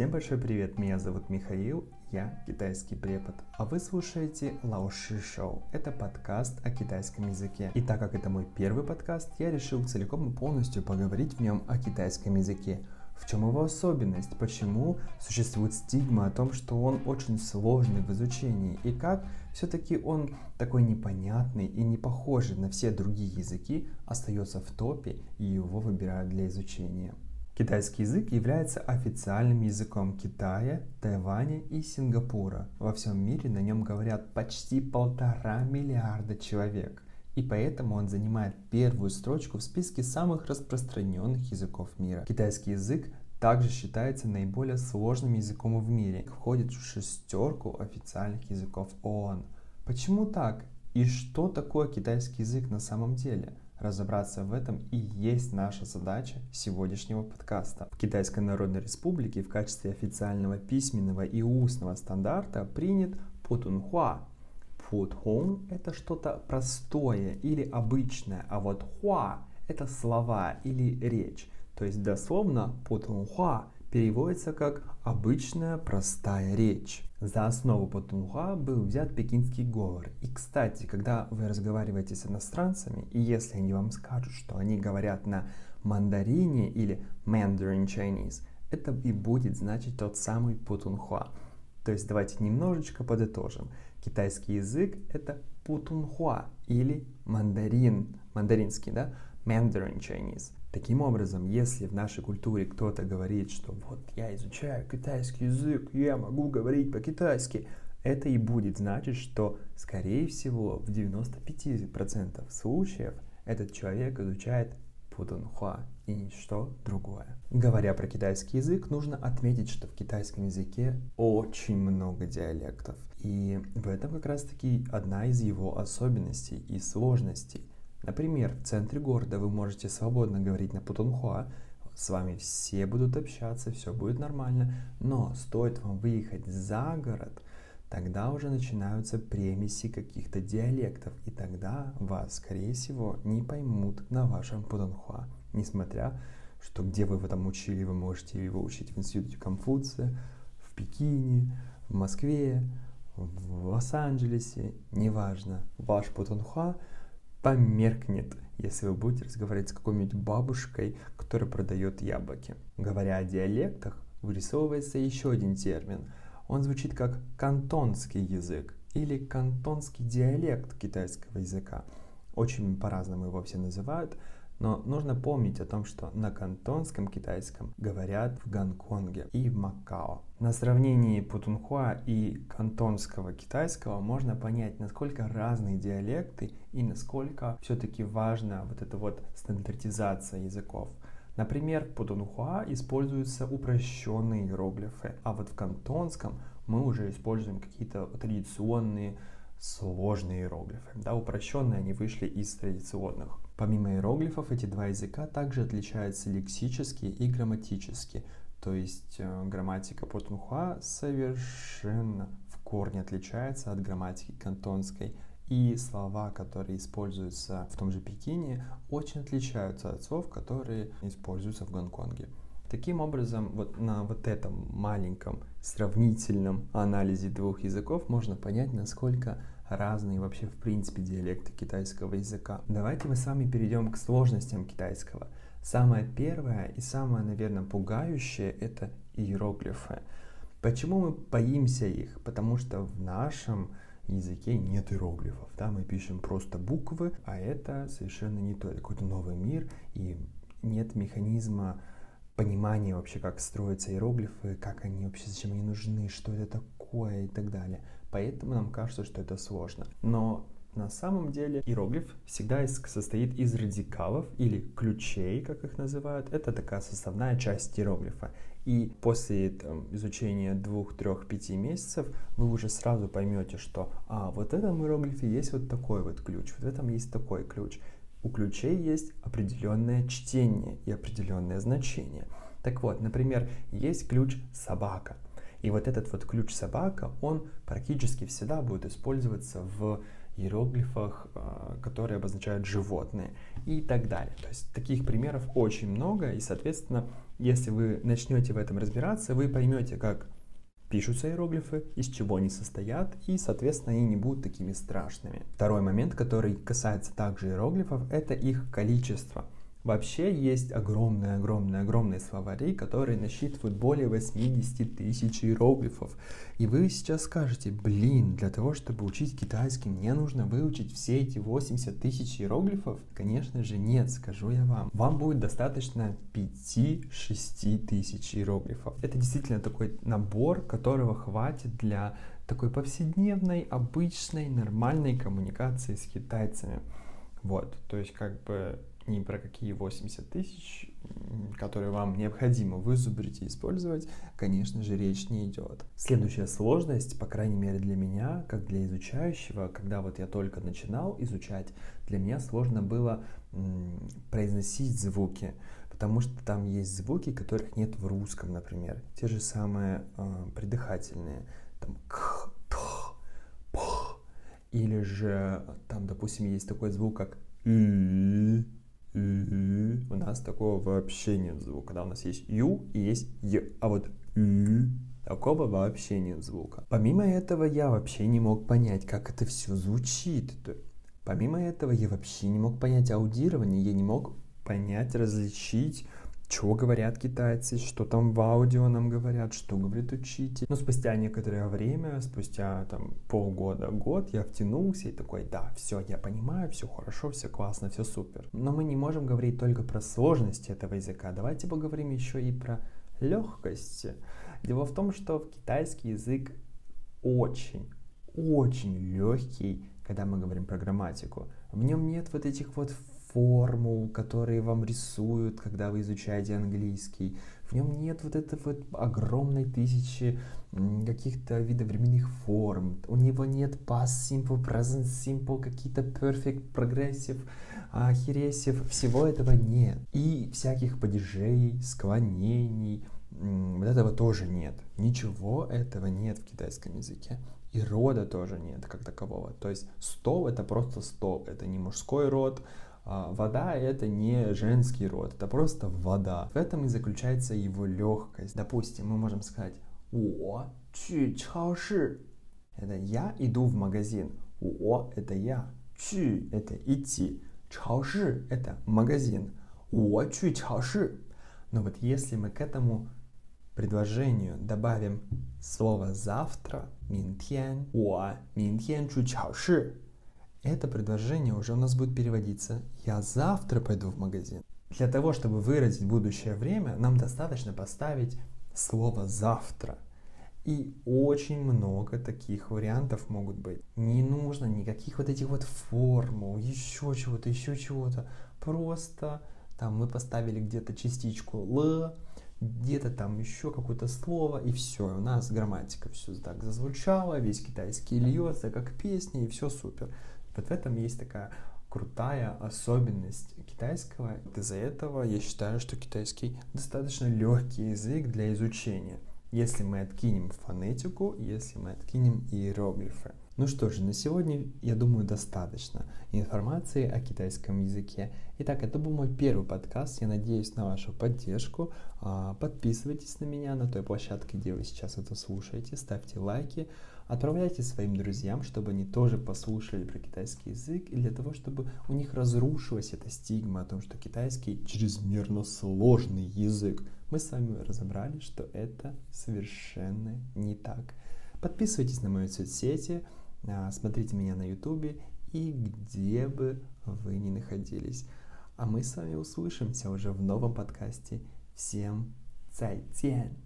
Всем большой привет, меня зовут Михаил, я китайский препод, а вы слушаете Лао Ши Шоу. Это подкаст о китайском языке. И так как это мой первый подкаст, я решил целиком и полностью поговорить в нем о китайском языке. В чем его особенность? Почему существует стигма о том, что он очень сложный в изучении? И как все-таки он такой непонятный и не похожий на все другие языки остается в топе и его выбирают для изучения? Китайский язык является официальным языком Китая, Тайваня и Сингапура. Во всем мире на нем говорят почти полтора миллиарда человек. И поэтому он занимает первую строчку в списке самых распространенных языков мира. Китайский язык также считается наиболее сложным языком в мире. Входит в шестерку официальных языков ООН. Почему так? И что такое китайский язык на самом деле? Разобраться в этом и есть наша задача сегодняшнего подкаста. В Китайской Народной Республике в качестве официального письменного и устного стандарта принят путунхуа. Путхун – это что-то простое или обычное, а вот хуа – это слова или речь. То есть дословно путунхуа переводится как «обычная простая речь». За основу Путунхуа был взят пекинский говор. И, кстати, когда вы разговариваете с иностранцами, и если они вам скажут, что они говорят на мандарине или Mandarin Chinese, это и будет значить тот самый Путунхуа. То есть давайте немножечко подытожим. Китайский язык — это Путунхуа или мандарин, мандаринский, да, Mandarin Chinese. Таким образом, если в нашей культуре кто-то говорит, что вот я изучаю китайский язык, я могу говорить по-китайски, это и будет значить, что, скорее всего, в 95% случаев этот человек изучает путунхуа и ничто другое. Говоря про китайский язык, нужно отметить, что в китайском языке очень много диалектов. И в этом как раз-таки одна из его особенностей и сложностей. Например, в центре города вы можете свободно говорить на путунхуа, с вами все будут общаться, все будет нормально, но стоит вам выехать за город, тогда уже начинаются премиси каких-то диалектов, и тогда вас, скорее всего, не поймут на вашем путунхуа, несмотря что где вы в этом учили, вы можете его учить в институте Конфуция, в Пекине, в Москве, в Лос-Анджелесе, неважно, ваш путунхуа померкнет, если вы будете разговаривать с какой-нибудь бабушкой, которая продает яблоки. Говоря о диалектах, вырисовывается еще один термин. Он звучит как кантонский язык или кантонский диалект китайского языка. Очень по-разному его все называют, но нужно помнить о том, что на кантонском китайском говорят в Гонконге и в Макао. На сравнении путунхуа и кантонского китайского можно понять, насколько разные диалекты и насколько все-таки важна вот эта вот стандартизация языков. Например, в путунхуа используются упрощенные иероглифы, а вот в кантонском мы уже используем какие-то традиционные сложные иероглифы. Да, упрощенные они вышли из традиционных. Помимо иероглифов, эти два языка также отличаются лексически и грамматически. То есть э, грамматика Путунхуа совершенно в корне отличается от грамматики кантонской. И слова, которые используются в том же Пекине, очень отличаются от слов, которые используются в Гонконге. Таким образом, вот на вот этом маленьком сравнительном анализе двух языков можно понять, насколько разные вообще в принципе диалекты китайского языка. Давайте мы с вами перейдем к сложностям китайского. Самое первое и самое, наверное, пугающее – это иероглифы. Почему мы боимся их? Потому что в нашем языке нет иероглифов. Да? Мы пишем просто буквы, а это совершенно не то. Это какой-то новый мир, и нет механизма понимания вообще, как строятся иероглифы, как они вообще, зачем они нужны, что это такое и так далее. Поэтому нам кажется, что это сложно. Но на самом деле иероглиф всегда состоит из радикалов или ключей, как их называют. Это такая составная часть иероглифа. И после там, изучения двух, трех, пяти месяцев вы уже сразу поймете, что а, вот в этом иероглифе есть вот такой вот ключ, вот в этом есть такой ключ. У ключей есть определенное чтение и определенное значение. Так вот, например, есть ключ собака – и вот этот вот ключ собака, он практически всегда будет использоваться в иероглифах, а, которые обозначают животные и так далее. То есть таких примеров очень много, и, соответственно, Если вы начнете в этом разбираться, вы поймете, как пишутся иероглифы, из чего они состоят, и, соответственно, они не будут такими страшными. Второй момент, который касается также иероглифов, это их количество – Вообще есть огромные-огромные-огромные словари, которые насчитывают более 80 тысяч иероглифов. И вы сейчас скажете, блин, для того, чтобы учить китайский, мне нужно выучить все эти 80 тысяч иероглифов? Конечно же нет, скажу я вам. Вам будет достаточно 5-6 тысяч иероглифов. Это действительно такой набор, которого хватит для такой повседневной, обычной, нормальной коммуникации с китайцами. Вот, то есть как бы ни про какие 80 тысяч, которые вам необходимо вызубрить и использовать, конечно же, речь не идет. Следующая сложность, по крайней мере для меня, как для изучающего, когда вот я только начинал изучать, для меня сложно было произносить звуки, потому что там есть звуки, которых нет в русском, например. Те же самые э, придыхательные, там к, т, п, или же там, допустим, есть такой звук, как и, у нас такого вообще нет звука. Когда у нас есть ю и есть й. А вот такого вообще нет звука. Помимо этого, я вообще не мог понять, как это все звучит. Помимо этого, я вообще не мог понять аудирование, я не мог понять, различить что говорят китайцы, что там в аудио нам говорят, что говорит учитель. Но спустя некоторое время, спустя там полгода, год, я втянулся и такой, да, все, я понимаю, все хорошо, все классно, все супер. Но мы не можем говорить только про сложности этого языка. Давайте поговорим еще и про легкости. Дело в том, что китайский язык очень, очень легкий, когда мы говорим про грамматику. В нем нет вот этих вот формул, которые вам рисуют, когда вы изучаете английский. В нем нет вот этой вот огромной тысячи каких-то видовременных форм. У него нет past simple, present simple, какие-то perfect, progressive, хересив. Всего этого нет. И всяких падежей, склонений, вот этого тоже нет. Ничего этого нет в китайском языке. И рода тоже нет как такового. То есть стол это просто стол. Это не мужской род, а, вода это не женский род, это просто вода. В этом и заключается его легкость. Допустим, мы можем сказать «我去超市». Это я иду в магазин. «我» это я. «去» это идти. «超市» это магазин. «我去超市». Но вот если мы к этому предложению добавим слово завтра, 明天,我明天去超市 это предложение уже у нас будет переводиться «я завтра пойду в магазин». Для того, чтобы выразить будущее время, нам достаточно поставить слово «завтра». И очень много таких вариантов могут быть. Не нужно никаких вот этих вот формул, еще чего-то, еще чего-то. Просто там мы поставили где-то частичку «л», где-то там еще какое-то слово, и все, у нас грамматика все так зазвучала, весь китайский льется, как песня, и все супер. Вот в этом есть такая крутая особенность китайского. Из-за этого я считаю, что китайский достаточно легкий язык для изучения, если мы откинем фонетику, если мы откинем иероглифы. Ну что же, на сегодня, я думаю, достаточно информации о китайском языке. Итак, это был мой первый подкаст. Я надеюсь на вашу поддержку. А, подписывайтесь на меня на той площадке, где вы сейчас это слушаете. Ставьте лайки. Отправляйте своим друзьям, чтобы они тоже послушали про китайский язык, и для того, чтобы у них разрушилась эта стигма о том, что китайский чрезмерно сложный язык. Мы с вами разобрали, что это совершенно не так. Подписывайтесь на мои соцсети, а, смотрите меня на ютубе и где бы вы ни находились. А мы с вами услышимся уже в новом подкасте. Всем 再见!